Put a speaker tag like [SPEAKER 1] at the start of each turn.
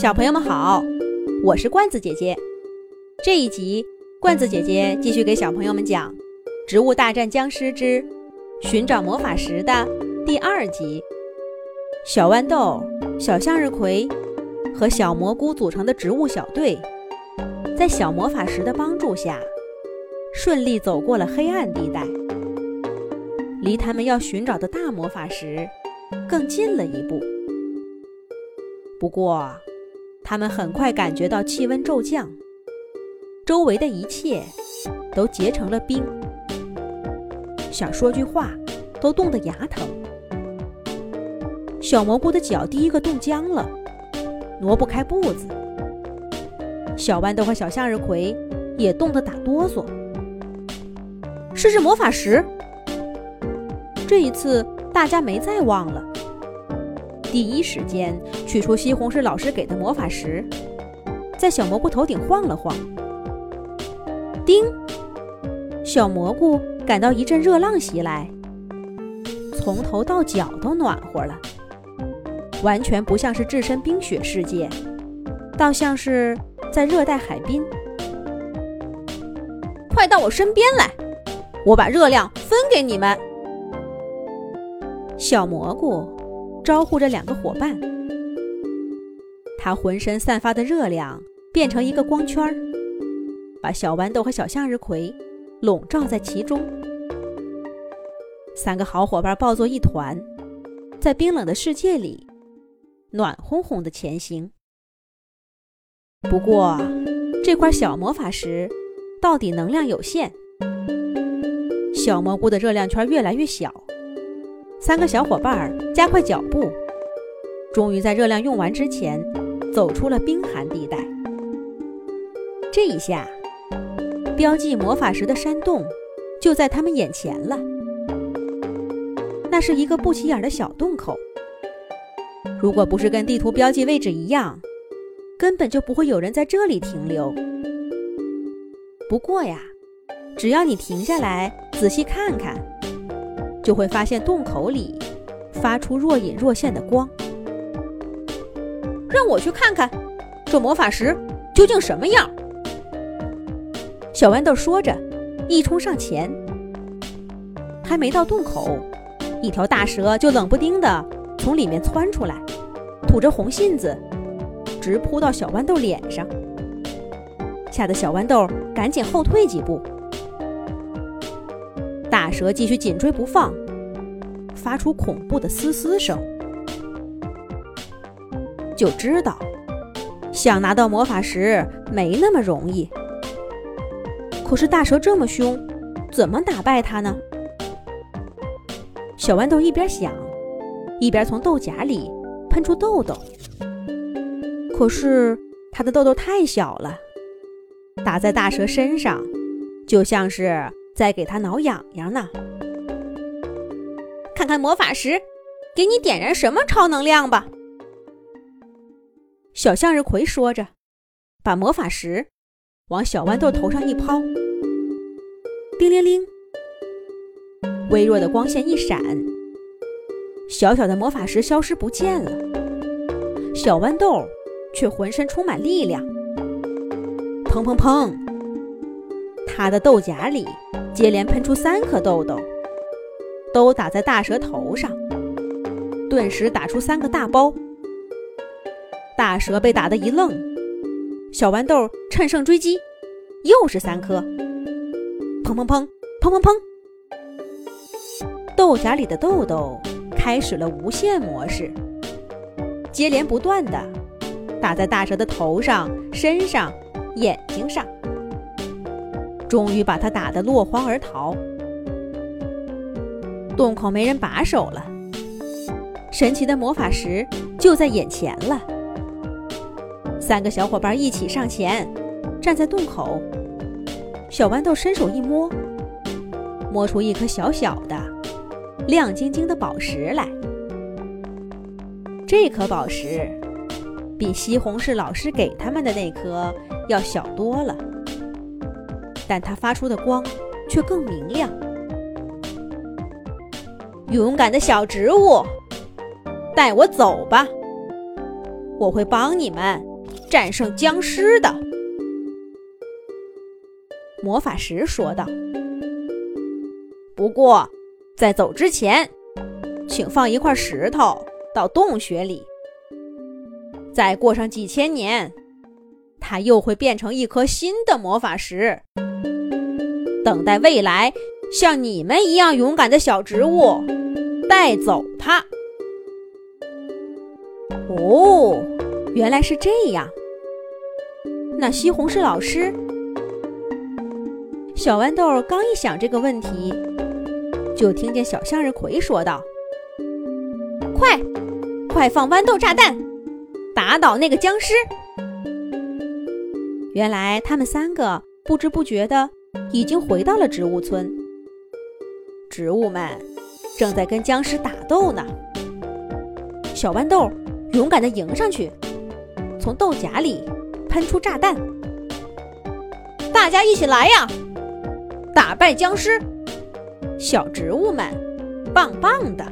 [SPEAKER 1] 小朋友们好，我是罐子姐姐。这一集，罐子姐姐继续给小朋友们讲《植物大战僵尸之寻找魔法石》的第二集。小豌豆、小向日葵和小蘑菇组成的植物小队，在小魔法石的帮助下，顺利走过了黑暗地带，离他们要寻找的大魔法石更近了一步。不过，他们很快感觉到气温骤降，周围的一切都结成了冰，想说句话都冻得牙疼。小蘑菇的脚第一个冻僵了，挪不开步子。小豌豆和小向日葵也冻得打哆嗦。试试魔法石，这一次大家没再忘了。第一时间取出西红柿老师给的魔法石，在小蘑菇头顶晃了晃。叮！小蘑菇感到一阵热浪袭来，从头到脚都暖和了，完全不像是置身冰雪世界，倒像是在热带海滨。快到我身边来，我把热量分给你们。小蘑菇。招呼着两个伙伴，他浑身散发的热量变成一个光圈儿，把小豌豆和小向日葵笼罩在其中。三个好伙伴抱作一团，在冰冷的世界里暖烘烘的前行。不过，这块小魔法石到底能量有限，小蘑菇的热量圈越来越小。三个小伙伴加快脚步，终于在热量用完之前走出了冰寒地带。这一下，标记魔法石的山洞就在他们眼前了。那是一个不起眼的小洞口，如果不是跟地图标记位置一样，根本就不会有人在这里停留。不过呀，只要你停下来仔细看看。就会发现洞口里发出若隐若现的光。让我去看看，这魔法石究竟什么样？小豌豆说着，一冲上前。还没到洞口，一条大蛇就冷不丁地从里面窜出来，吐着红信子，直扑到小豌豆脸上，吓得小豌豆赶紧后退几步。大蛇继续紧追不放，发出恐怖的嘶嘶声，就知道想拿到魔法石没那么容易。可是大蛇这么凶，怎么打败它呢？小豌豆一边想，一边从豆荚里喷出豆豆。可是它的豆豆太小了，打在大蛇身上，就像是……再给他挠痒痒呢，看看魔法石给你点燃什么超能量吧。小向日葵说着，把魔法石往小豌豆头上一抛，叮铃铃，微弱的光线一闪，小小的魔法石消失不见了。小豌豆却浑身充满力量，砰砰砰，他的豆荚里。接连喷出三颗豆豆，都打在大蛇头上，顿时打出三个大包。大蛇被打得一愣，小豌豆趁胜追击，又是三颗，砰砰砰，砰砰砰，豆荚里的豆豆开始了无限模式，接连不断的打在大蛇的头上、身上、眼睛上。终于把他打得落荒而逃，洞口没人把守了，神奇的魔法石就在眼前了。三个小伙伴一起上前，站在洞口。小豌豆伸手一摸，摸出一颗小小的、亮晶晶的宝石来。这颗宝石比西红柿老师给他们的那颗要小多了。但它发出的光却更明亮。勇敢的小植物，带我走吧，我会帮你们战胜僵尸的。”魔法石说道。“不过，在走之前，请放一块石头到洞穴里。再过上几千年，它又会变成一颗新的魔法石，等待未来像你们一样勇敢的小植物带走它。”哦，原来是这样。那西红柿老师，小豌豆刚一想这个问题，就听见小向日葵说道：“快，快放豌豆炸弹，打倒那个僵尸！”原来他们三个不知不觉的已经回到了植物村，植物们正在跟僵尸打斗呢。小豌豆。勇敢的迎上去，从豆荚里喷出炸弹。大家一起来呀！打败僵尸，小植物们，棒棒的！